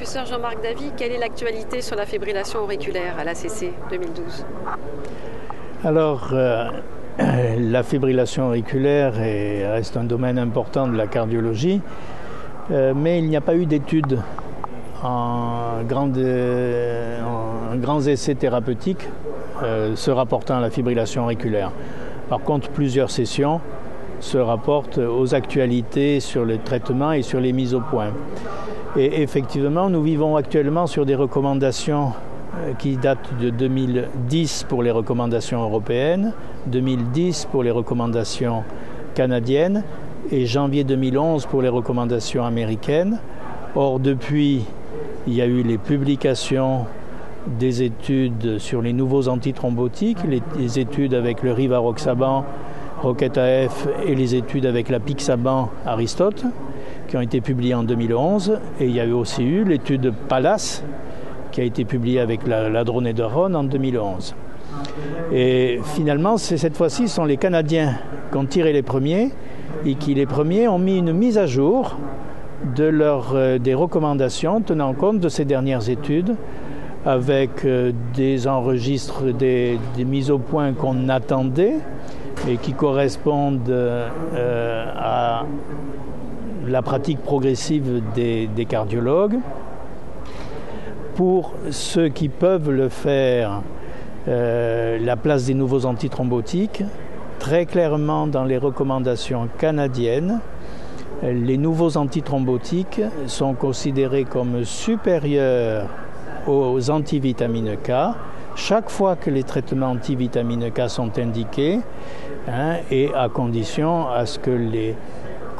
Professeur Jean-Marc Davy, quelle est l'actualité sur la fibrillation auriculaire à l'ACC 2012 Alors, euh, la fibrillation auriculaire reste un domaine important de la cardiologie, euh, mais il n'y a pas eu d'études en, en, grands essais thérapeutiques euh, se rapportant à la fibrillation auriculaire. Par contre, plusieurs sessions se rapportent aux actualités sur le traitement et sur les mises au point. Et effectivement, nous vivons actuellement sur des recommandations euh, qui datent de 2010 pour les recommandations européennes, 2010 pour les recommandations canadiennes et janvier 2011 pour les recommandations américaines. Or, depuis, il y a eu les publications des études sur les nouveaux antithrombotiques, les, études avec le rivaroxaban, Rocket AF et les études avec la Pixaban Aristote qui ont été publiées en 2011. Et il y a eu aussi eu l'étude PALAS qui a été publiée avec la, la en 2011. Et finalement, cette fois-ci, ce sont les Canadiens qui ont tiré les premiers et qui, les premiers, ont mis une mise à jour de leur, euh, des recommandations tenant compte de ces dernières études avec euh, des enregistres, des, mises au point qu'on attendait et qui correspondent euh, à la pratique progressive des, cardiologues. Pour ceux qui peuvent le faire, euh, la place des nouveaux antithrombotiques, très clairement dans les recommandations canadiennes, les nouveaux antithrombotiques sont considérés comme supérieurs aux antivitamines K chaque fois que les traitements antivitamines K sont indiqués hein, et à condition à ce que les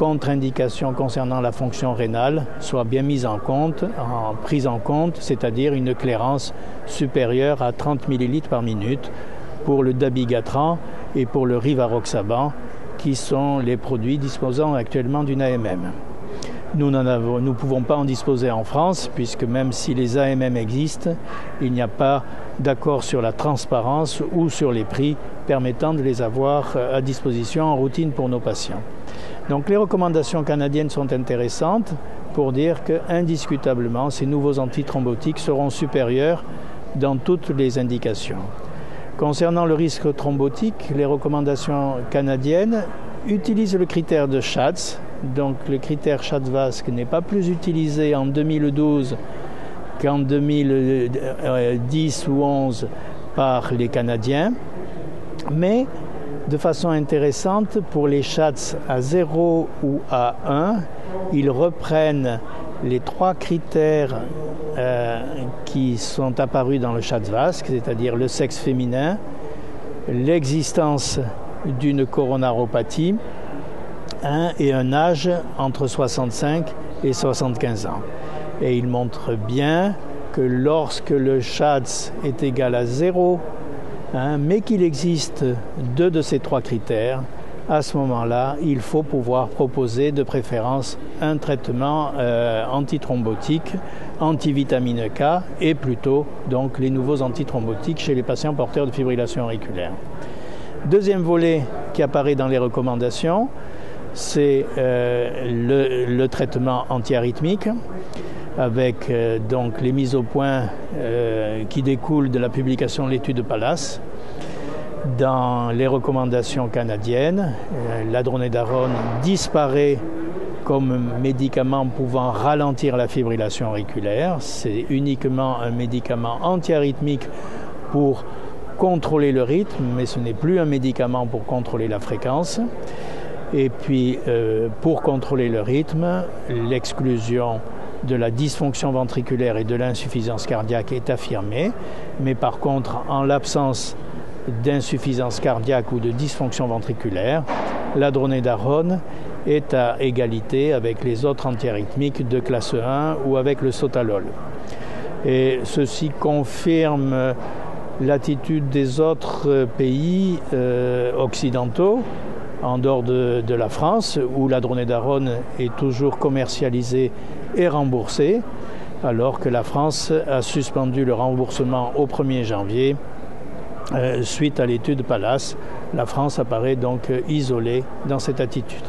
contre-indications concernant la fonction rénale soient bien mises en compte, en prise en compte, c'est-à-dire une clairance supérieure à 30 ml par minute pour le dabigatran et pour le rivaroxaban, qui sont les produits disposant actuellement d'une AMM. Nous ne pouvons pas en disposer en France, puisque même si les AMM existent, il n'y a pas d'accord sur la transparence ou sur les prix permettant de les avoir euh, à disposition en routine pour nos patients. Donc les recommandations canadiennes sont intéressantes pour dire que indiscutablement ces nouveaux antithrombotiques seront supérieurs dans toutes les indications. Concernant le risque thrombotique, les recommandations canadiennes utilisent le critère de Schatz, donc le critère Schatz-Vasque n'est pas plus utilisé en 2012 qu'en 2010 ou 2011 par les Canadiens, mais de façon intéressante, pour les chats à 0 ou à 1, ils reprennent les trois critères euh, qui sont apparus dans le chat vasque, c'est-à-dire le sexe féminin, l'existence d'une coronaropathie et un âge entre 65 et 75 ans. Et il montre bien que lorsque le SHATS est égal à 0, hein, mais qu'il existe deux de ces trois critères, à ce moment-là, il faut pouvoir proposer de préférence un traitement euh, antithrombotique, antivitamine K et plutôt donc les nouveaux antithrombotiques chez les patients porteurs de fibrillation auriculaire. Deuxième volet qui apparaît dans les recommandations, c'est euh, le, traitement antiarythmique avec euh, donc les mises au point euh, qui découlent de la publication de l'étude de Pallas. Dans les recommandations canadiennes, l'adronédarone disparaît comme médicament pouvant ralentir la fibrillation auriculaire. C'est uniquement un médicament antiarythmique pour contrôler le rythme, mais ce n'est plus un médicament pour contrôler la fréquence. Et puis, euh, pour contrôler le rythme, l'exclusion de la dysfonction ventriculaire et de l'insuffisance cardiaque est affirmée, mais par contre, en l'absence d'insuffisance cardiaque ou de dysfonction ventriculaire, la dronédarone est à égalité avec les autres antiarythmiques de classe 1 ou avec le sotalol. Et ceci confirme l'attitude des autres pays euh, occidentaux en dehors de, la France, où la dronédarone est toujours commercialisée et remboursée, alors que la France a suspendu le remboursement au 1er janvier euh, suite à l'étude Pallas. La France apparaît donc isolée dans cette attitude.